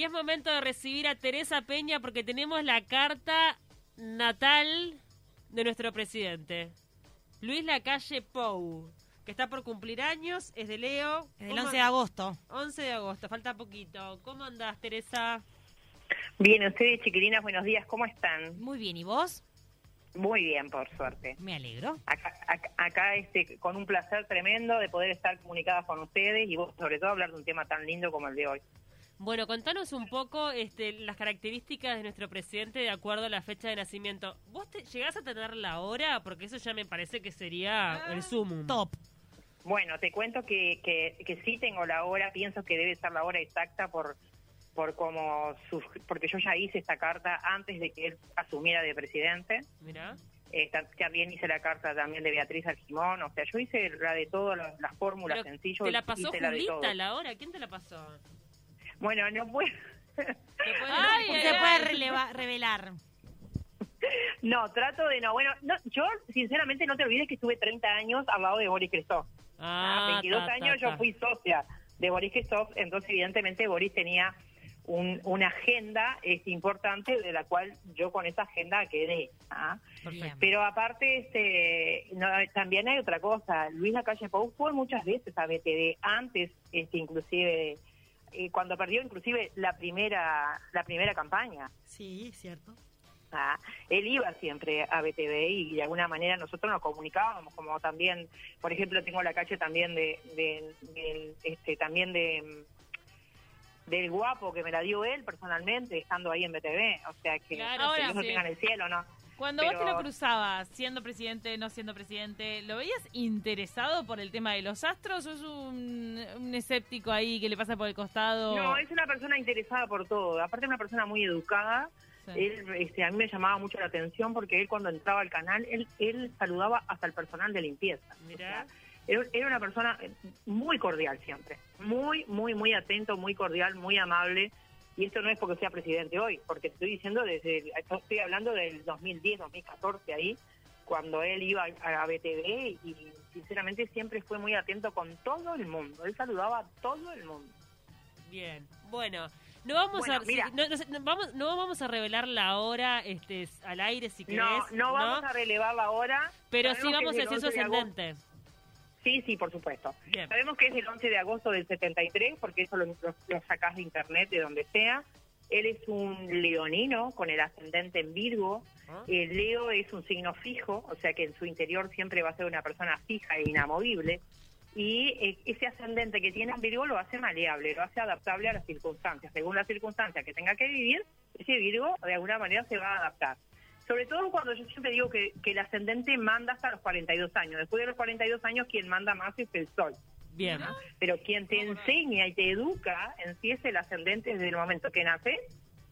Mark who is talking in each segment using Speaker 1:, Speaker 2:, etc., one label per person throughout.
Speaker 1: Y es momento de recibir a Teresa Peña porque tenemos la carta natal de nuestro presidente, Luis Lacalle Pou, que está por cumplir años, es de Leo.
Speaker 2: El 11 de agosto.
Speaker 1: 11 de agosto, falta poquito. ¿Cómo andás, Teresa?
Speaker 3: Bien, ustedes, chiquilinas, buenos días, ¿cómo están?
Speaker 2: Muy bien, ¿y vos?
Speaker 3: Muy bien, por suerte.
Speaker 2: Me alegro.
Speaker 3: Acá, acá, acá, este, con un placer tremendo de poder estar comunicadas con ustedes y vos, sobre todo, hablar de un tema tan lindo como el de hoy.
Speaker 1: Bueno, contanos un poco este, las características de nuestro presidente de acuerdo a la fecha de nacimiento. ¿Vos te, llegás a tener la hora? Porque eso ya me parece que sería el sumum.
Speaker 2: Top.
Speaker 3: Bueno, te cuento que, que, que sí tengo la hora, pienso que debe ser la hora exacta por por como sus, porque yo ya hice esta carta antes de que él asumiera de presidente.
Speaker 1: Mira.
Speaker 3: Eh, también hice la carta también de Beatriz Argimón, o sea, yo hice la de todas las, las fórmulas sencillas.
Speaker 1: ¿Te la pasó Julita la hora? ¿Quién te la pasó?
Speaker 3: Bueno, no puedo.
Speaker 2: Ay, no, se puede releva, revelar.
Speaker 3: No, trato de no. Bueno, no, yo sinceramente no te olvides que estuve 30 años al lado de Boris Christoph.
Speaker 1: Ah,
Speaker 3: 22
Speaker 1: ta,
Speaker 3: años
Speaker 1: ta, ta.
Speaker 3: yo fui socia de Boris Christoph, entonces evidentemente Boris tenía un, una agenda es importante de la cual yo con esa agenda quedé. ¿ah? Pero aparte, este, no, también hay otra cosa. Luis Lacalle Pou fue muchas veces a BTV, antes este, inclusive, eh, cuando perdió inclusive la primera, la primera campaña.
Speaker 2: Sí, cierto.
Speaker 3: Ah, él iba siempre a BTV y de alguna manera nosotros nos comunicábamos como también por ejemplo tengo la calle también de, de, de este también de del guapo que me la dio él personalmente estando ahí en BTV, o sea que
Speaker 1: Claro,
Speaker 3: no
Speaker 1: ahora
Speaker 4: sí.
Speaker 3: tenga en el cielo, ¿no?
Speaker 4: Cuando
Speaker 3: Pero-
Speaker 4: vos te lo cruzabas, siendo presidente, no siendo presidente, ¿lo veías interesado por el tema de los astros o es un, un escéptico ahí que le pasa por el costado?
Speaker 3: No, es una persona interesada por todo, aparte es una persona muy educada,
Speaker 4: Sí.
Speaker 3: él, este, a mí me llamaba mucho la atención porque él cuando entraba al canal, él, él saludaba hasta el personal de limpieza.
Speaker 1: Mirá.
Speaker 3: O sea, era, una persona muy cordial siempre, muy, muy, muy atento, muy cordial, muy amable. Y esto no es porque sea presidente hoy, porque te estoy diciendo desde, estoy hablando del 2010, 2014 ahí, cuando él iba a, BTV y sinceramente siempre fue muy atento con todo el mundo. Él saludaba a todo el mundo.
Speaker 1: Bien. Bueno, no vamos
Speaker 3: Bueno,
Speaker 1: a
Speaker 3: mira.
Speaker 1: no, no vamos no vamos a revelar la hora este al aire si querés,
Speaker 3: No, no vamos a relevar la hora.
Speaker 1: pero sí vamos a decir su
Speaker 3: 11 de agosto.
Speaker 1: ascendente.
Speaker 3: Sí, sí, por supuesto.
Speaker 1: Bien.
Speaker 3: Sabemos que es el 11 de agosto del 73, porque eso lo, lo, lo sacás de internet, de donde sea. Él es un leonino con el ascendente en Virgo.
Speaker 1: Ah.
Speaker 3: El Leo es un signo fijo, o sea que en su interior siempre va a ser una persona fija e inamovible. Y eh, ese ascendente que tiene en Virgo lo hace maleable, lo hace adaptable a las circunstancias. Según las circunstancias que tenga que vivir, ese Virgo de alguna manera se va a adaptar. Sobre todo cuando yo siempre digo que, que el ascendente manda hasta los 42 años. Después de los 42 años, quien manda más es el Sol.
Speaker 1: Bien.
Speaker 3: Pero quien te enseña y te educa en sí es el ascendente desde el momento que nace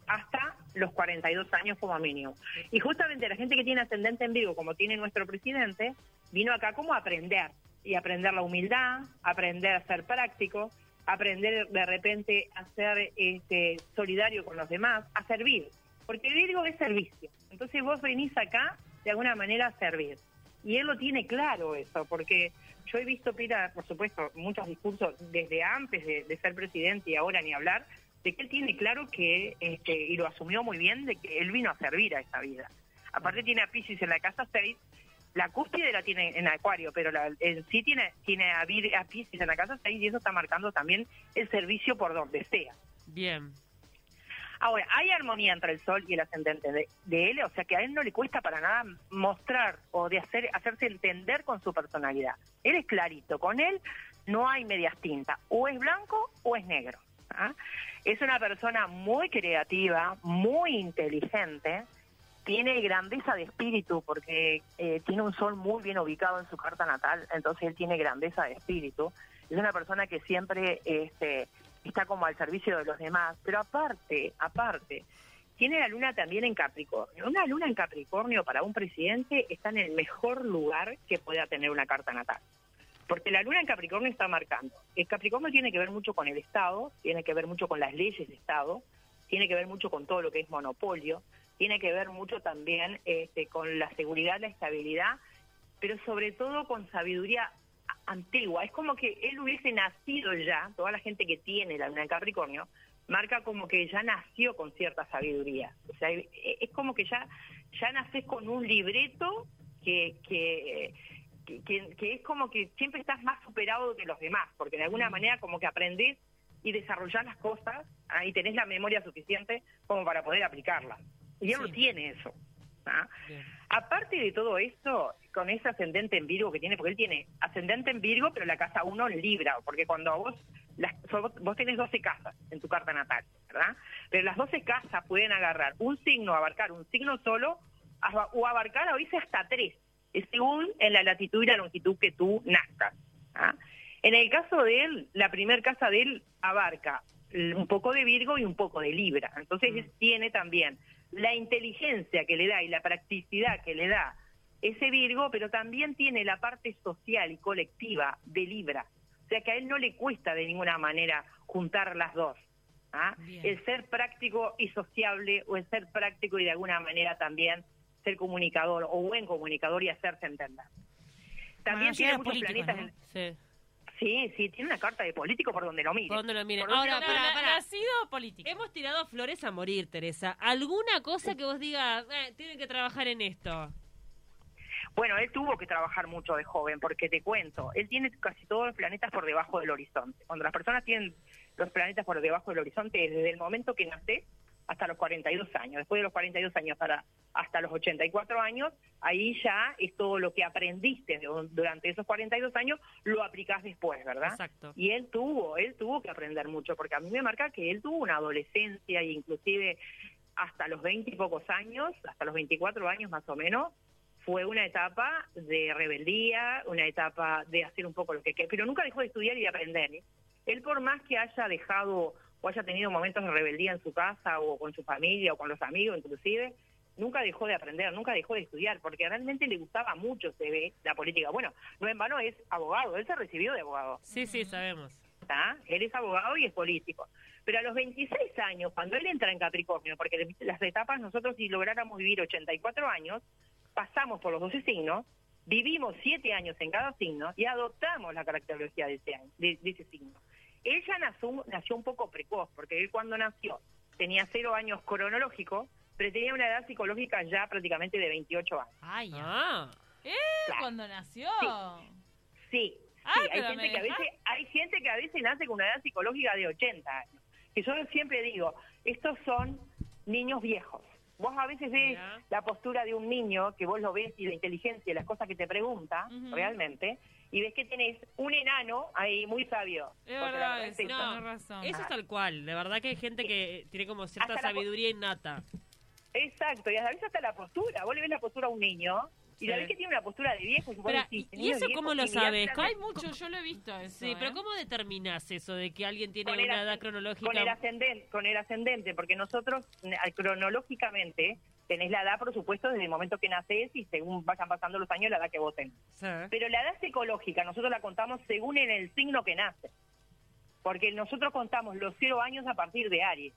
Speaker 3: hasta los 42 años como mínimo. Y justamente la gente que tiene ascendente en Virgo, como tiene nuestro presidente, vino acá como a aprender. Y aprender la humildad, aprender a ser práctico, aprender de repente a ser este, solidario con los demás, a servir. Porque Virgo es servicio. Entonces vos venís acá de alguna manera a servir. Y él lo tiene claro eso, porque yo he visto, Pira, por supuesto, muchos discursos desde antes de, ser presidente y ahora ni hablar, de que él tiene claro que, este, y lo asumió muy bien, de que él vino a servir a esta vida. Aparte tiene a Pisces en la casa 6, la cúspide la tiene en Acuario, pero la, en sí tiene, tiene a, en la casa 6 y eso está marcando también el servicio por donde sea.
Speaker 1: Bien.
Speaker 3: Ahora, hay armonía entre el sol y el ascendente de, él, o sea que a él no le cuesta para nada mostrar o de hacer hacerse entender con su personalidad. Él es clarito, con él no hay medias tintas, o es blanco o es negro. ¿ah? Es una persona muy creativa, muy inteligente, tiene grandeza de espíritu porque eh, tiene un sol muy bien ubicado en su carta natal, entonces él tiene grandeza de espíritu. Es una persona que siempre este, está como al servicio de los demás, pero aparte, aparte, tiene la luna también en Capricornio. Una luna en Capricornio para un presidente está en el mejor lugar que pueda tener una carta natal. Porque la luna en Capricornio está marcando. El Capricornio tiene que ver mucho con el Estado, tiene que ver mucho con las leyes de Estado, tiene que ver mucho con todo lo que es monopolio, tiene que ver mucho también este, con la seguridad, la estabilidad, pero sobre todo con sabiduría antigua. Es como que él hubiese nacido ya, toda la gente que tiene la luna en Capricornio, marca como que ya nació con cierta sabiduría. O sea, es como que ya, ya naces con un libreto que, que, que, que- es como que siempre estás más superado que los demás, porque de alguna manera como que aprendés y desarrollás las cosas y tenés la memoria suficiente como para poder aplicarlas. Y él
Speaker 1: Sí.
Speaker 3: no tiene eso. ¿Ah?
Speaker 1: Bien.
Speaker 3: Aparte de todo esto, con ese ascendente en Virgo que tiene, porque él tiene ascendente en Virgo, pero la casa 1 en Libra, porque cuando vos, las, vos tenés 12 casas en tu carta natal, ¿verdad? Pero las 12 casas pueden agarrar un signo, abarcar un signo solo, o abarcar a veces hasta tres, es según en la latitud y la longitud que tú nazcas. ¿ah? En el caso de él, la primer casa de él abarca un poco de Virgo y un poco de Libra. Entonces él tiene también la inteligencia que le da y la practicidad que le da ese Virgo, pero también tiene la parte social y colectiva de Libra. O sea que a él no le cuesta de ninguna manera juntar las dos. ¿ah? El ser práctico y sociable o el ser práctico y de alguna manera también ser comunicador o buen comunicador y hacerse entender. También
Speaker 2: Bueno,
Speaker 3: tiene muchos planetas.
Speaker 2: ¿no?
Speaker 3: en-
Speaker 1: Sí.
Speaker 3: Sí, sí, tiene una carta de político por donde lo mire.
Speaker 1: Por donde lo
Speaker 3: donde
Speaker 1: Ahora, para, para.
Speaker 4: Nacido político.
Speaker 1: Hemos tirado flores a morir, Teresa. ¿Alguna cosa que vos digas, eh, tienen que trabajar en esto?
Speaker 3: Bueno, él tuvo que trabajar mucho de joven, porque te cuento, él tiene casi todos los planetas por debajo del horizonte. Cuando las personas tienen los planetas por debajo del horizonte, es desde el momento que nace hasta los 42 años. Después de los 42 años para hasta los 84 años, ahí ya es todo lo que aprendiste durante esos 42 años, lo aplicás después, ¿verdad?
Speaker 1: Exacto.
Speaker 3: Y él tuvo, él tuvo que aprender mucho, porque a mí me marca que él tuvo una adolescencia e inclusive hasta los 20 y pocos años, hasta los 24 años más o menos, fue una etapa de rebeldía, una etapa de hacer un poco lo que quiere, pero nunca dejó de estudiar y de aprender. ¿eh? Él por más que haya dejado o haya tenido momentos de rebeldía en su casa o con su familia o con los amigos inclusive, nunca dejó de aprender, nunca dejó de estudiar, porque realmente le gustaba mucho, se ve, la política. Bueno, no en vano es abogado, él se recibió de abogado.
Speaker 1: Sí, sí, sabemos.
Speaker 3: ¿está? Él es abogado y es político. Pero a los 26 años, cuando él entra en Capricornio, porque las etapas nosotros si lográramos vivir 84 años, pasamos por los 12 signos, vivimos 7 años en cada signo y adoptamos la caracterología de ese, año- de, de ese signo. Él ya nació, nació un poco precoz, porque él cuando nació tenía 0 años cronológicos, pero tenía una edad psicológica ya prácticamente de 28 años.
Speaker 2: Ay.
Speaker 1: Ah,
Speaker 4: ¿Eh?
Speaker 3: Claro.
Speaker 4: Cuando nació.
Speaker 3: Sí, sí, hay gente que a veces hay gente que a veces nace con una edad psicológica de 80 años. Que yo siempre digo, estos son niños viejos. Vos a veces ves la postura de un niño, que vos lo ves y la inteligencia y las cosas que te pregunta realmente, y ves que tenés un enano ahí muy sabio.
Speaker 4: Es verdad
Speaker 3: es
Speaker 1: no,
Speaker 4: razón.
Speaker 1: eso es tal cual. De verdad que hay gente que tiene como cierta
Speaker 3: Hasta
Speaker 1: sabiduría innata.
Speaker 3: Exacto, y a veces hasta la postura. Vos le ves la postura a un niño y la
Speaker 1: Sí.
Speaker 3: ves que tiene una postura de viejo.
Speaker 1: Pero,
Speaker 3: decís,
Speaker 1: ¿y
Speaker 3: "Este niño es
Speaker 1: eso
Speaker 3: viejo",
Speaker 1: cómo lo sabes?
Speaker 4: Hay mucho, yo lo he visto eso.
Speaker 1: Sí, pero
Speaker 4: ¿eh?
Speaker 1: ¿cómo determinás eso de que alguien tiene
Speaker 3: con
Speaker 1: una edad cronológica?
Speaker 3: con el ascendente, con el ascendente, porque nosotros cronológicamente tenés la edad, por supuesto, desde el momento que nacés y según vayan pasando los años, la edad que.
Speaker 1: Sí.
Speaker 3: Pero la edad psicológica nosotros la contamos según en el signo que nace, porque nosotros contamos los cero años a partir de Aries.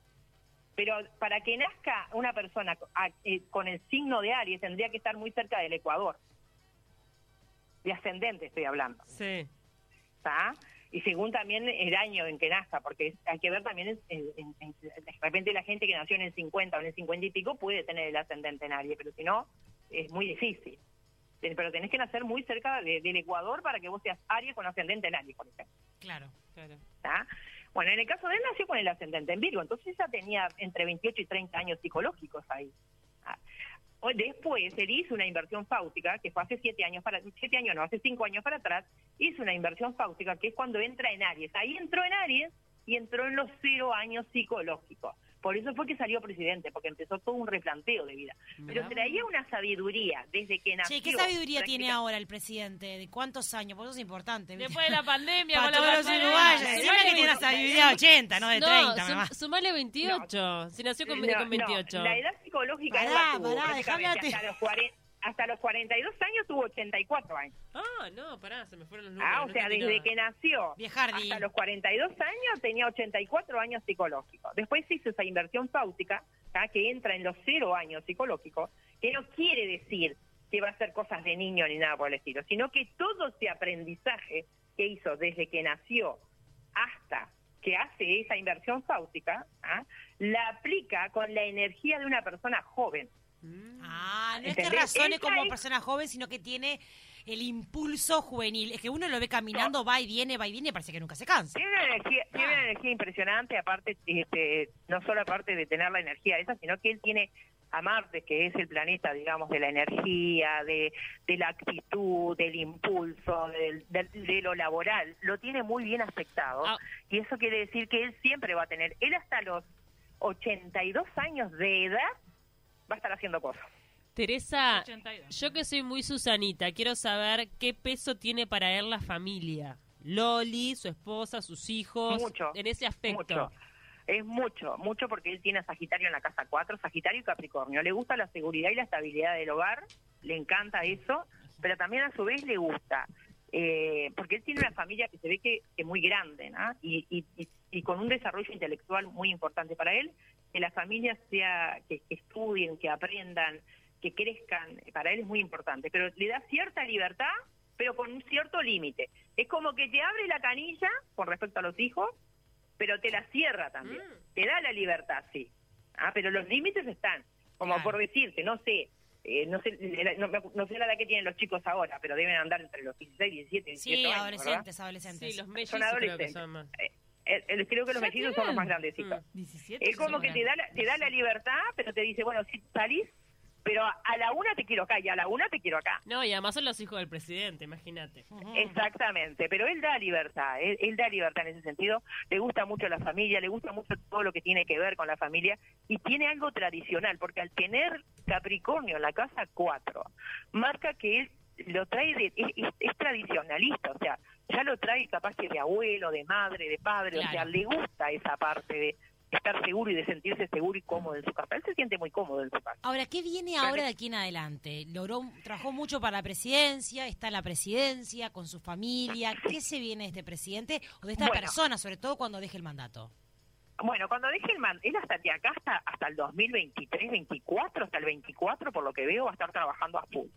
Speaker 3: Pero para que nazca una persona eh, con el signo de Aries tendría que estar muy cerca del Ecuador. De ascendente estoy hablando.
Speaker 1: Sí.
Speaker 3: ¿está? Y según también el año en que nazca, porque hay que ver también, en- en- en- de repente la gente que nació en el 50 o en el 50 y pico puede tener el ascendente en Aries, pero si no, es muy difícil. Pero tenés que nacer muy cerca de- del Ecuador para que vos seas Aries con ascendente en Aries, por ejemplo.
Speaker 2: Claro.
Speaker 1: Claro.
Speaker 3: Bueno, en el caso de él nació con el ascendente en Virgo, entonces ya tenía entre 28 y 30 años psicológicos ahí. Después él hizo una inversión fáutica, que fue hace siete años para, siete años no, hace cinco años para atrás, hizo una inversión fáutica que es cuando entra en Aries. Ahí entró en Aries y entró en los cero años psicológicos. Por eso fue que salió presidente, porque empezó todo un replanteo de vida. Pero traía una sabiduría desde que nació.
Speaker 2: Che, ¿qué sabiduría tiene ahora el presidente? ¿De cuántos años? Por eso es importante. ¿viste?
Speaker 4: Después de la pandemia,
Speaker 2: Para todos los uruguayos.
Speaker 3: Sí,
Speaker 2: Siempre que tiene una sabiduría de 80, no de 30,
Speaker 1: no,
Speaker 2: mamá.
Speaker 1: sum- sumale 28. Si nació con,
Speaker 3: No,
Speaker 1: con
Speaker 3: no,
Speaker 1: 28.
Speaker 3: la edad psicológica
Speaker 2: Pará,
Speaker 3: la tuvo
Speaker 2: pará,
Speaker 3: hasta los, 40 hasta los 42 años tuvo 84 años.
Speaker 1: Ah, no, pará, se me fueron los números.
Speaker 3: Ah, o
Speaker 1: no
Speaker 3: sea, desde
Speaker 1: nada.
Speaker 3: que nació hasta los 42 años tenía 84 años psicológicos. Después hizo esa inversión fáutica, ¿tá? que entra en los cero años psicológicos, que no quiere decir que va a hacer cosas de niño ni nada por el estilo, sino que todo ese aprendizaje que hizo desde que nació hasta que hace esa inversión fáutica, la aplica con la energía de una persona joven.
Speaker 2: Ah, no es que razone como
Speaker 3: es-
Speaker 2: persona joven, sino que tiene el impulso juvenil. Es que uno lo ve caminando, va y viene, va y viene, parece que nunca se cansa.
Speaker 3: Tiene una energía, tiene una energía impresionante, aparte, este, no solo aparte de tener la energía esa, sino que él tiene a Marte, que es el planeta, digamos, de la energía, de, de la actitud, del impulso, del- del- de lo laboral, lo tiene muy bien aspectado.
Speaker 1: Ah.
Speaker 3: Y eso quiere decir que él siempre va a tener, él hasta los 82 años de edad va a estar haciendo cosas.
Speaker 1: Teresa,
Speaker 4: 82.
Speaker 1: yo que soy muy Susanita, quiero saber qué peso tiene para él la familia. Loli, su esposa, sus hijos,
Speaker 3: Mucho,
Speaker 1: en ese aspecto.
Speaker 3: Mucho. Es mucho, mucho porque él tiene a Sagitario en la casa 4, Sagitario y Capricornio. Le gusta la seguridad y la estabilidad del hogar, le encanta eso, pero también a su vez le gusta, eh, porque él tiene una familia que se ve que es muy grande, ¿no? Y, y, y- y con un desarrollo intelectual muy importante para él, que la familia sea, que, que estudien, que aprendan, que crezcan, para él es muy importante, pero le da cierta libertad, pero con un cierto límite. Es como que te abre la canilla con respecto a los hijos, pero te la cierra también. Te da la libertad, sí. Ah, pero los límites están. Como
Speaker 2: Claro.
Speaker 3: por decirte, no sé, eh, no sé la- no, me- no sé la edad que tienen los chicos ahora, pero deben andar entre los 16, 17, 18
Speaker 2: Sí,
Speaker 3: años, ¿verdad?
Speaker 2: adolescentes, adolescentes.
Speaker 1: Sí, los mellizos
Speaker 3: Son
Speaker 1: creo que
Speaker 3: adolescentes.
Speaker 1: son más.
Speaker 3: Eh, eh, creo que los mellizos son los más grandecitos.
Speaker 4: 17.
Speaker 3: Es como que te da, la, te da la libertad, pero te dice, bueno, si salís, pero a la una te quiero acá y a la una te quiero acá.
Speaker 1: No, y además son los hijos del presidente, imagínate.
Speaker 3: Exactamente, pero él da libertad, él, él da libertad en ese sentido, le gusta mucho la familia, le gusta mucho todo lo que tiene que ver con la familia y tiene algo tradicional, porque al tener Capricornio en la casa 4, marca que él lo trae, de, es, es- es tradicionalista, o sea, ya lo trae capaz que de abuelo, de madre, de padre, o sea, le gusta esa parte de estar seguro y de sentirse seguro y cómodo en su casa. Él se siente muy cómodo en su casa.
Speaker 2: Ahora, ¿qué viene ahora de aquí en adelante? Logró, trabajó mucho para la presidencia, está en la presidencia, con su familia. ¿Qué se viene de este presidente o de esta
Speaker 3: Bueno.
Speaker 2: persona, sobre todo cuando deje el mandato?
Speaker 3: Bueno, cuando deje el man, él hasta de acá hasta, hasta el 2023, 24, hasta el 24, por lo que veo, va a estar trabajando a full.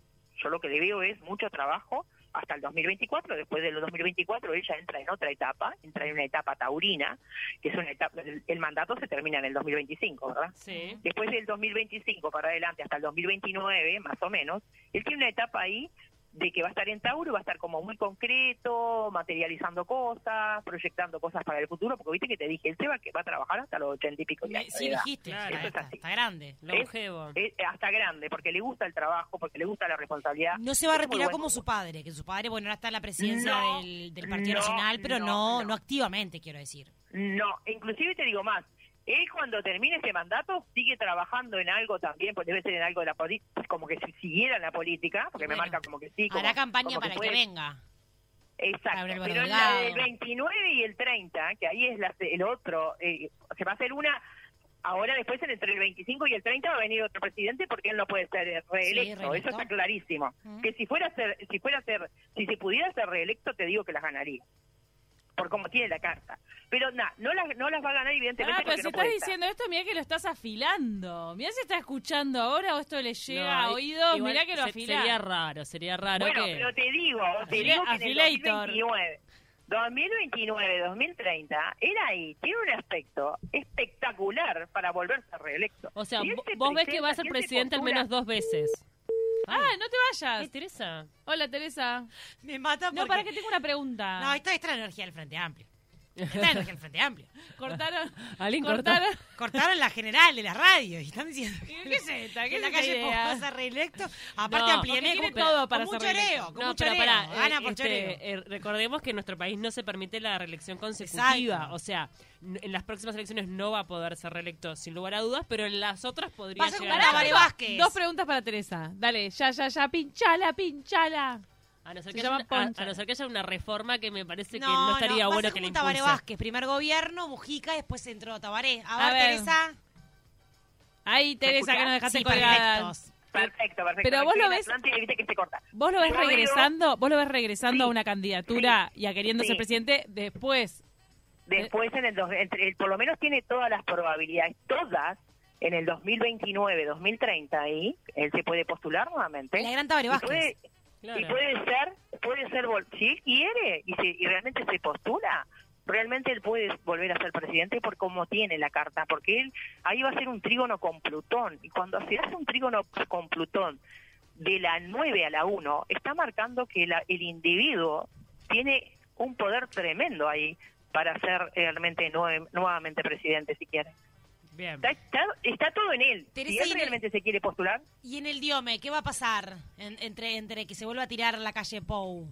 Speaker 3: Yo lo que le veo es mucho trabajo hasta el 2024. Después del 2024, ella entra en otra etapa, entra en una etapa taurina, que es una etapa, el, el mandato se termina en el 2025, ¿verdad?
Speaker 1: Sí.
Speaker 3: Después del 2025 para adelante, hasta el 2029, más o menos, él tiene una etapa ahí de que va a estar en Tauro, va a estar como muy concreto, materializando cosas, proyectando cosas para el futuro, porque viste que te dije, él se va, que va a trabajar hasta los ochenta y pico de años.
Speaker 2: sí, dijiste,
Speaker 1: Claro,
Speaker 2: está,
Speaker 3: eso es
Speaker 2: está-
Speaker 3: así.
Speaker 2: está grande.
Speaker 1: Longevo.
Speaker 3: Eh, hasta grande, porque le gusta el trabajo, porque le gusta la responsabilidad.
Speaker 2: No se va a
Speaker 3: Es
Speaker 2: retirar como su padre, que su padre, bueno, ahora está en la presidencia
Speaker 3: No,
Speaker 2: del, del Partido
Speaker 3: no,
Speaker 2: Nacional, pero no,
Speaker 3: no,
Speaker 2: no,
Speaker 3: no.
Speaker 2: activamente, quiero decir.
Speaker 3: No, inclusive te digo más, él cuando termine ese mandato sigue trabajando en algo también, pues debe ser en algo de la política, como que si siguiera en la política, porque me marca como que sí. Como,
Speaker 2: Hará campaña
Speaker 3: como
Speaker 2: para que venga.
Speaker 3: Exacto,
Speaker 2: el
Speaker 3: pero en la del 29 y el 30, que ahí es la- el otro, eh, se va a hacer una, ahora después en- entre el 25 y el 30 va a venir otro presidente porque él no puede ser reelecto,
Speaker 2: reelecto.
Speaker 3: eso está clarísimo.
Speaker 2: Mm.
Speaker 3: Que si fuera a ser, si fuera a ser, si se pudiera ser reelecto, te digo que las ganaría. Por como tiene la carta. Pero nada, no las, no las va a ganar evidentemente
Speaker 4: Ah, pero si
Speaker 3: no
Speaker 4: estás
Speaker 3: estar.
Speaker 4: diciendo esto, mirá que lo estás afilando. Mirá si está escuchando ahora o esto le llega
Speaker 1: No,
Speaker 4: a oídos. Mirá que lo
Speaker 1: se-
Speaker 4: afilás.
Speaker 1: Sería raro, sería raro
Speaker 3: Bueno,
Speaker 1: que...
Speaker 3: pero te digo, te digo que en el
Speaker 4: Afilator.
Speaker 3: 2029, 2029, 2030, él ahí tiene un aspecto espectacular para volverse reelecto.
Speaker 1: O sea,
Speaker 3: se
Speaker 1: vos ves que va a ser presidente al menos dos veces.
Speaker 4: Ah, no te
Speaker 1: ¿Qué,
Speaker 4: vayas.
Speaker 1: Teresa?
Speaker 4: Hola, Teresa.
Speaker 2: Me mata
Speaker 4: No, para que tengo una pregunta.
Speaker 2: No, esta esta es la energía del Frente Amplio. Energía del Frente Amplio.
Speaker 4: Cortaron.
Speaker 1: ¿Alguien cortó?
Speaker 4: cortaron.
Speaker 2: Cortaron la general de la radio y están diciendo
Speaker 4: ¿Qué es esta? ¿Qué es
Speaker 2: la calle reelecto. Aparte
Speaker 1: No,
Speaker 4: tiene todo para
Speaker 2: con
Speaker 4: ser
Speaker 2: mucho con
Speaker 1: No,
Speaker 2: mucho
Speaker 1: pero pará,
Speaker 2: Gana
Speaker 1: eh,
Speaker 2: por
Speaker 1: este, eh, recordemos que en nuestro país no se permite la reelección consecutiva.
Speaker 2: Exacto.
Speaker 1: O sea, en las próximas elecciones no va a poder ser reelecto sin lugar a dudas, pero en las otras podría llegar
Speaker 2: como
Speaker 1: a-
Speaker 2: Vázquez.
Speaker 4: Dos preguntas para Teresa. Dale, ya, ya, ya. Pinchala, pinchala.
Speaker 1: A no, ser
Speaker 4: Se
Speaker 1: que
Speaker 4: llama
Speaker 1: haya, una- a-
Speaker 4: Poncha.
Speaker 1: a no ser que haya una reforma que me parece que
Speaker 2: No,
Speaker 1: estaría
Speaker 2: no,
Speaker 1: bueno que le
Speaker 2: como Tabaré
Speaker 1: impulse.
Speaker 2: Vázquez, primer gobierno, Mujica, después entró Tabaré. A ver,
Speaker 4: A ver.
Speaker 2: Teresa.
Speaker 4: Ahí, Teresa, que nos dejaste
Speaker 2: Sí,
Speaker 4: colgada.
Speaker 2: perfectos.
Speaker 3: Perfecto, perfecto.
Speaker 4: Pero vos lo ves-
Speaker 3: que se corta.
Speaker 4: ¿Vos lo ves regresando, vos lo ves regresando
Speaker 3: Sí,
Speaker 4: a una candidatura y a queriendo ser presidente después?
Speaker 3: Después, en el, dos- entre el- por lo menos tiene todas las probabilidades, todas, en el 2029, 2030, ahí, él se puede postular nuevamente.
Speaker 2: La gran Tabaré Vázquez.
Speaker 3: Y puede ser, puede ser, si él quiere y, se- y realmente se postula, realmente él puede volver a ser presidente por cómo tiene la carta, porque él ahí va a ser un trígono con Plutón, y cuando se hace un trígono con Plutón de la 9 a la 1, está marcando que la- el individuo tiene un poder tremendo ahí para ser realmente nue- nuevamente presidente, si quiere.
Speaker 1: Bien.
Speaker 3: Está, está- está todo en él.
Speaker 2: Teresa,
Speaker 3: si él
Speaker 2: el-
Speaker 3: realmente se quiere postular,
Speaker 2: Y en el Diome, ¿qué va a pasar en- entre, entre que se vuelva a tirar la calle Pou?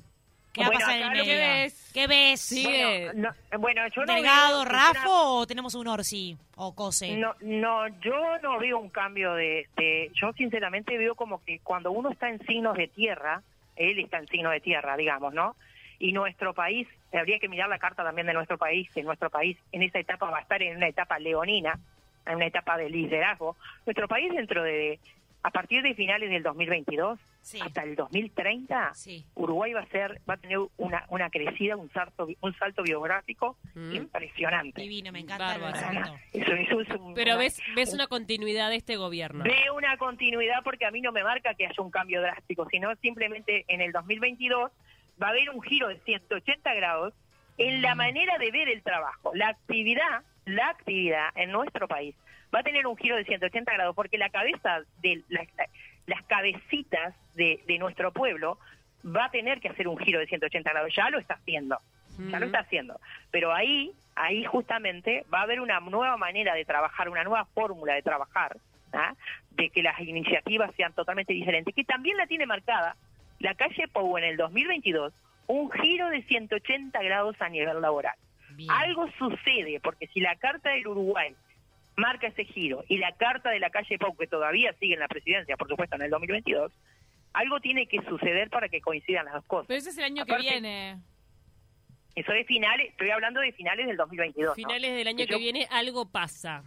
Speaker 2: ¿Qué va a pasar en el medio?
Speaker 4: que ves-
Speaker 2: ¿Qué ves?
Speaker 4: Sí.
Speaker 3: bueno, no, bueno, yo no
Speaker 2: ¿Delgado,
Speaker 3: veo-
Speaker 2: Rafo o tenemos un Orsi o Cose?
Speaker 3: No, no, yo no veo un cambio de, de- Yo sinceramente veo como que cuando uno está en signos de tierra, él está en signos de tierra, digamos, ¿no? Y nuestro país, habría que mirar la carta también de nuestro país, que nuestro país en esa etapa va a estar en una etapa leonina, en una etapa de liderazgo. Nuestro país dentro de, a partir de finales del 2022
Speaker 2: Sí.
Speaker 3: hasta el 2030,
Speaker 2: Sí.
Speaker 3: Uruguay va a ser, va a tener una, una crecida, un salto, un salto biográfico
Speaker 1: Mm.
Speaker 3: impresionante.
Speaker 2: Divino, me encanta
Speaker 1: Bárbaro.
Speaker 3: Eso, eso es un-
Speaker 1: Pero
Speaker 3: una-
Speaker 1: ves, ves una continuidad de este gobierno.
Speaker 3: Veo una continuidad porque a mí no me marca que haya un cambio drástico, sino simplemente en el 2022 va a haber un giro de 180 grados en la manera de ver el trabajo. La actividad, la actividad en nuestro país va a tener un giro de 180 grados porque la cabeza de la- las cabecitas de, de nuestro pueblo va a tener que hacer un giro de 180 grados. Ya lo está haciendo, ya lo está haciendo. Pero ahí, ahí justamente va a haber una nueva manera de trabajar, una nueva fórmula de trabajar, ¿ah? de que las iniciativas sean totalmente diferentes, que también la tiene marcada la calle Pou en el 2022, un giro de 180 grados a nivel laboral.
Speaker 2: Bien.
Speaker 3: Algo sucede, porque si la Carta del Uruguay marca ese giro y la Carta de la calle Pou, que todavía sigue en la presidencia, por supuesto, en el 2022, algo tiene que suceder para que coincidan las dos cosas.
Speaker 4: Pero ese es el año
Speaker 3: Aparte-
Speaker 4: que viene.
Speaker 3: Eso de finales, estoy hablando de finales del 2022. ¿no?
Speaker 1: Finales del año
Speaker 3: Que
Speaker 1: que
Speaker 3: yo-
Speaker 1: viene algo pasa.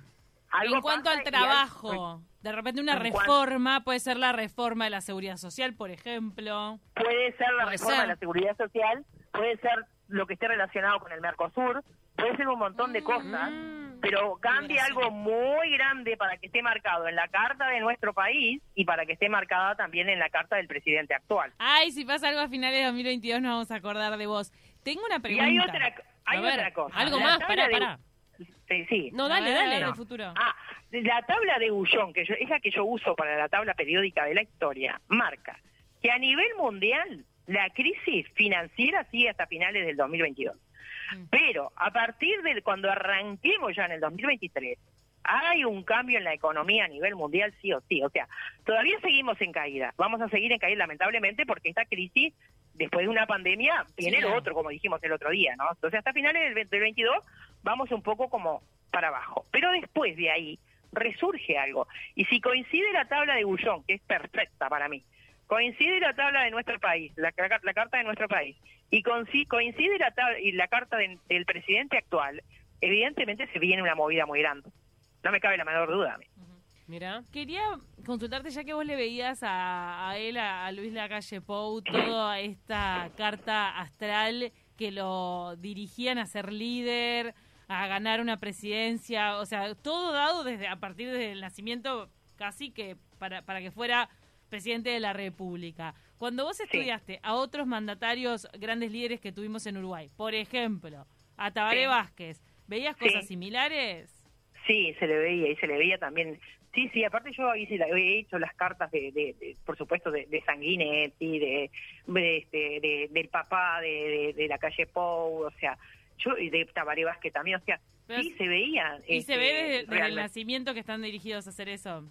Speaker 3: Algo
Speaker 4: en cuanto al trabajo, de repente una
Speaker 3: cuanto-
Speaker 4: reforma, puede ser la reforma de la seguridad social, por ejemplo.
Speaker 3: puede ser la
Speaker 4: Puede
Speaker 3: reforma
Speaker 4: ser.
Speaker 3: de la seguridad social, puede ser lo que esté relacionado con el Mercosur, puede ser un montón de cosas,
Speaker 1: Mm.
Speaker 3: pero cambia algo muy grande para que esté marcado en la carta de nuestro país y para que esté marcada también en la carta del presidente actual.
Speaker 4: Ay, si pasa algo a finales de 2022 nos vamos a acordar de vos. Tengo una
Speaker 3: Y
Speaker 4: pregunta.
Speaker 3: hay otra, hay
Speaker 1: ver,
Speaker 3: otra cosa.
Speaker 1: algo
Speaker 3: La
Speaker 1: más, pará,
Speaker 3: de-
Speaker 1: pará.
Speaker 3: Sí, sí.
Speaker 1: No, dale,
Speaker 4: ver,
Speaker 1: dale.
Speaker 4: futuro.
Speaker 3: Ah, la tabla de Bullón, que yo, es la que yo uso para la tabla periódica de la historia, marca que a nivel mundial la crisis financiera sigue hasta finales del 2022.
Speaker 4: Mm.
Speaker 3: Pero a partir de cuando arranquemos ya en el 2023, hay un cambio en la economía a nivel mundial sí o sí. O sea, todavía seguimos en caída. Vamos a seguir en caída lamentablemente porque esta crisis, después de una pandemia, viene
Speaker 2: Sí,
Speaker 3: lo otro, como dijimos el otro día, ¿no? Entonces hasta finales del 2022 vamos un poco como para abajo. Pero después de ahí resurge algo. Y si coincide la tabla de Bullón, que es perfecta para mí, coincide la tabla de nuestro país, la, la- la carta de nuestro país, y conci- coincide la, tabla, y la carta de- del presidente actual, evidentemente se viene una movida muy grande. No me cabe la menor duda.
Speaker 1: Mira.
Speaker 4: Quería consultarte, ya que vos le veías a, a él, a, a Luis Lacalle Pou, toda esta carta astral que lo dirigían a ser líder, a ganar una presidencia, o sea, todo dado desde a partir del nacimiento casi que para, para que fuera presidente de la República. Cuando vos estudiaste a otros mandatarios, grandes líderes que tuvimos en Uruguay, por ejemplo, a Tabaré
Speaker 3: Sí.
Speaker 4: Vázquez, ¿veías
Speaker 3: Sí.
Speaker 4: cosas similares?
Speaker 3: Sí, se le veía y se le veía también. Sí, sí, aparte yo hice he hecho las cartas de, de- de- por supuesto, de, de Sanguinetti, de, este, de- del papá de, de- de la calle Pou, o sea, yo y de Tabaré Vázquez también, o sea,
Speaker 4: Pero
Speaker 3: sí se veía.
Speaker 4: Y
Speaker 3: este,
Speaker 4: se ve desde, desde el nacimiento que están dirigidos a hacer eso.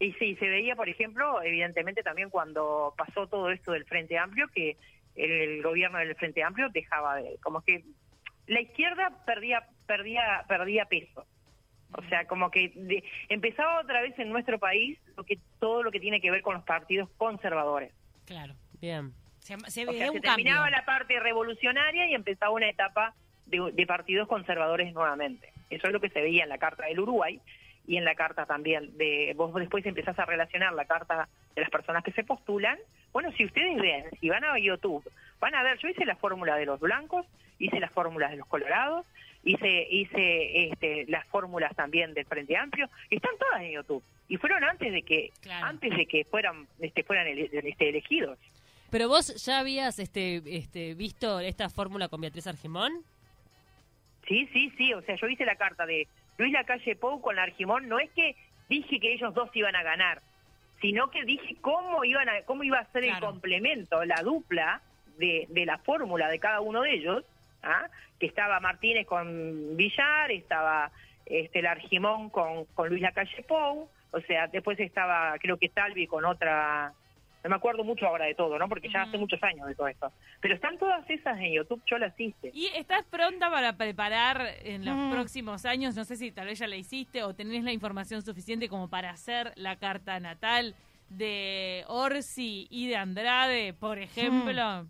Speaker 3: Y sí, se veía, por ejemplo, evidentemente también cuando pasó todo esto del Frente Amplio, que el, el gobierno del Frente Amplio dejaba de, como que la izquierda perdía, perdía, perdía peso. O sea, como que de- empezaba otra vez en nuestro país lo que, todo lo que tiene que ver con los partidos conservadores.
Speaker 2: Claro.
Speaker 1: Bien.
Speaker 2: Se, se
Speaker 3: O
Speaker 2: ve
Speaker 3: sea,
Speaker 2: un
Speaker 3: se
Speaker 2: cambio.
Speaker 3: terminaba la parte revolucionaria y empezaba una etapa de, de partidos conservadores nuevamente. Eso es lo que se veía en la Carta del Uruguay y en la carta también de vos después empezás a relacionar la carta de las personas que se postulan. Bueno, si ustedes ven, si van a YouTube, van a ver, yo hice la fórmula de los blancos, hice las fórmulas de los colorados, hice hice este, las fórmulas también del Frente Amplio, están todas en YouTube y fueron antes de que
Speaker 2: Claro.
Speaker 3: antes de que fueran este fueran ele- este, elegidos.
Speaker 1: Pero vos ya habías este, este, visto esta fórmula con Beatriz Argimón.
Speaker 3: Sí, sí, sí, o sea, yo hice la carta de Luis Lacalle Pou con Argimón, no es que dije que ellos dos iban a ganar, sino que dije cómo iban a, cómo iba a ser el complemento, la dupla de, de la fórmula de cada uno de ellos, ¿ah? que estaba Martínez con Villar, estaba este el Argimón con, con Luis Lacalle Pou, o sea, después estaba creo que Talvi con otra no me acuerdo mucho ahora de todo, ¿no? Porque ya hace muchos años de todo esto. Pero están todas esas en YouTube, yo las hice.
Speaker 4: ¿Y estás pronta para preparar en los
Speaker 2: Mm.
Speaker 4: próximos años? No sé si tal vez ya la hiciste o tenés la información suficiente como para hacer la carta natal de Orsi y de Andrade, por ejemplo.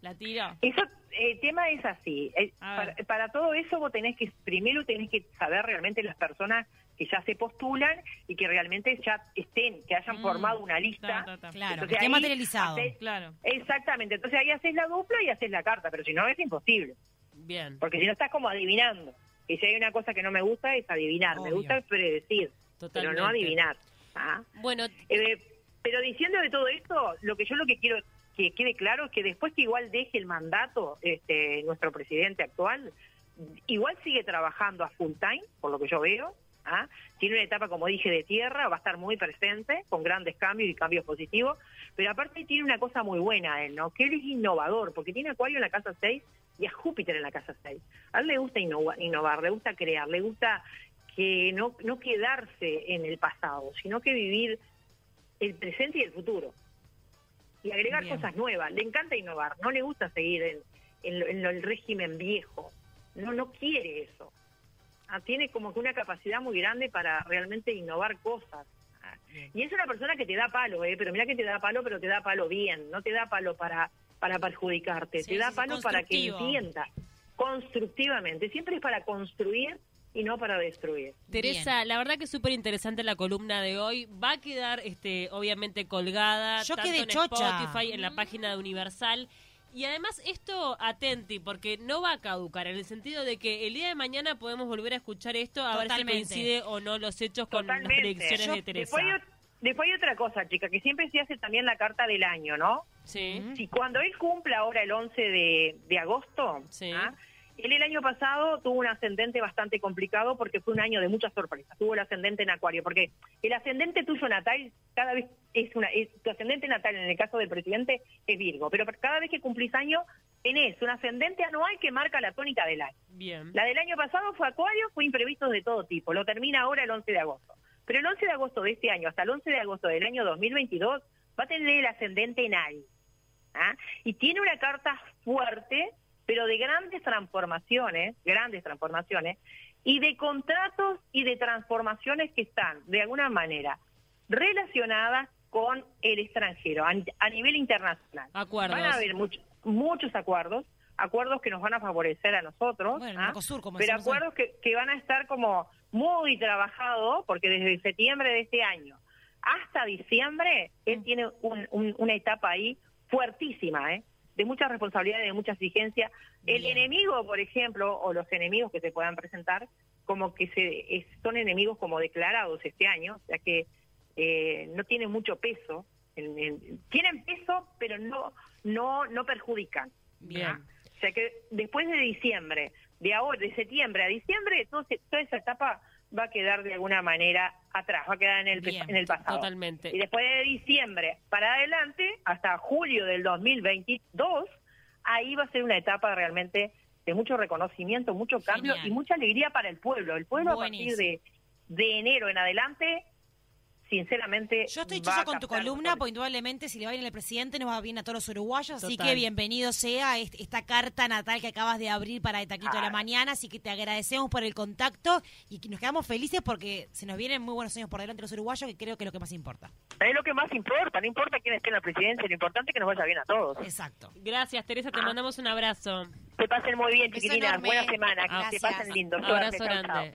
Speaker 4: ¿La tiro?
Speaker 3: Eso, el tema es así. Eh, para, para todo eso vos tenés que, primero tenés que saber realmente las personas que ya se postulan y que realmente ya estén, que hayan
Speaker 4: Mm.
Speaker 3: formado una lista.
Speaker 4: Ta, ta, ta.
Speaker 2: Claro,
Speaker 3: Entonces
Speaker 2: que esté materializado.
Speaker 3: haces-
Speaker 4: Claro.
Speaker 3: Exactamente, entonces ahí haces la dupla y haces la carta, pero si no es imposible,
Speaker 1: Bien.
Speaker 3: porque si no estás como adivinando. Y si hay una cosa que no me gusta es adivinar, me gusta predecir,
Speaker 1: Totalmente.
Speaker 3: pero no adivinar. ¿ah?
Speaker 1: Bueno,
Speaker 3: Eh, pero diciendo de todo esto, lo que yo lo que quiero que quede claro que después que igual deje el mandato este nuestro presidente actual, igual sigue trabajando a full time, por lo que yo veo. ¿ah? Tiene una etapa, como dije, de tierra, va a estar muy presente, con grandes cambios y cambios positivos, pero aparte tiene una cosa muy buena él, ¿no? Que él es innovador, porque tiene Acuario en la casa 6 y a Júpiter en la casa 6. A él le gusta innova- innovar, le gusta crear, le gusta que no, no quedarse en el pasado, sino que vivir el presente y el futuro. Y agregar
Speaker 2: Bien.
Speaker 3: cosas nuevas. Le encanta innovar, no le gusta seguir en, en en el régimen viejo. No, no quiere eso. Ah, tiene como que una capacidad muy grande para realmente innovar cosas. Ah, Y es una persona que te da palo, ¿eh? pero mira que te da palo, pero te da palo bien, no te da palo para, para perjudicarte,
Speaker 2: Sí,
Speaker 3: te da palo para que entienda constructivamente. Siempre es para construir y no para destruir.
Speaker 1: Teresa, la verdad que es súper interesante la columna de hoy. Va a quedar, este, obviamente, colgada
Speaker 2: Yo
Speaker 1: tanto
Speaker 2: quedé
Speaker 1: en
Speaker 2: chocha.
Speaker 1: Spotify, en la página de Universal. Y además esto, atenti, porque no va a caducar, en el sentido de que el día de mañana podemos volver a escuchar esto, a ver si coincide o no los hechos con las predicciones
Speaker 3: Yo-
Speaker 1: de Teresa.
Speaker 3: Después hay, ot- después hay otra cosa, chica, que siempre se hace también la carta del año, ¿no?
Speaker 1: Sí.
Speaker 3: Si cuando él cumpla ahora el 11 de, de agosto,
Speaker 1: Sí.
Speaker 3: ¿ah? Él el año pasado tuvo un ascendente bastante complicado porque fue un año de muchas sorpresas. Tuvo el ascendente en Acuario, porque el ascendente tuyo natal cada vez es una. es- tu ascendente natal en el caso del presidente es Virgo, pero cada vez que cumplís año tenés un ascendente anual que marca la tónica del año.
Speaker 1: Bien.
Speaker 3: La del año pasado fue Acuario, fue imprevistos de todo tipo. Lo termina ahora el 11 de agosto. Pero el 11 de agosto de este año hasta el 11 de agosto del año 2022 va a tener el ascendente en Aries. ¿ah? Y tiene una carta fuerte, pero de grandes transformaciones, grandes transformaciones, y de contratos y de transformaciones que están, de alguna manera, relacionadas con el extranjero, a, a nivel internacional.
Speaker 1: Acuerdos.
Speaker 3: Van a haber mucho- muchos acuerdos, acuerdos que nos van a favorecer a nosotros,
Speaker 2: Bueno,
Speaker 3: ¿ah?
Speaker 2: Mercosur, como
Speaker 3: pero acuerdos que, que van a estar como muy trabajados, porque desde septiembre de este año hasta diciembre, él
Speaker 2: Mm.
Speaker 3: tiene un- un- una etapa ahí fuertísima, ¿eh? De mucha responsabilidad y de mucha exigencia. El
Speaker 2: Bien.
Speaker 3: enemigo, por ejemplo, o los enemigos que se puedan presentar, como que se es- son enemigos como declarados este año, o sea que eh, no tienen mucho peso, en- en- tienen peso, pero no no no perjudican.
Speaker 1: Bien.
Speaker 3: O sea que después de diciembre, de ahora, de septiembre a diciembre, todo toda esa etapa va a quedar de alguna manera atrás, va a quedar en el,
Speaker 2: Bien,
Speaker 3: en el pasado.
Speaker 1: Totalmente.
Speaker 3: Y después de diciembre para adelante, hasta julio del 2022, ahí va a ser una etapa realmente de mucho reconocimiento, mucho cambio
Speaker 2: Genial.
Speaker 3: y mucha alegría para el pueblo. El pueblo a partir de, de enero en adelante, sinceramente...
Speaker 2: Yo estoy
Speaker 3: va
Speaker 2: chocha
Speaker 3: a
Speaker 2: con tu columna, porque indudablemente si le va bien al presidente nos va bien a todos los uruguayos, así que bienvenido sea est- esta carta natal que acabas de abrir para el taquito de la
Speaker 3: Ah.
Speaker 2: mañana, así que te agradecemos por el contacto y que nos quedamos felices porque se nos vienen muy buenos años por delante los uruguayos, que creo que es lo que más importa.
Speaker 3: Es lo que más importa, no importa quién esté en la presidencia, lo importante es que nos vaya bien a todos.
Speaker 2: Exacto.
Speaker 1: Gracias, Teresa, te
Speaker 3: Ah.
Speaker 1: mandamos un abrazo.
Speaker 3: Que pasen muy bien,
Speaker 2: enorme.
Speaker 3: Buena semana, que se pasen lindo.
Speaker 1: Abrazo grande.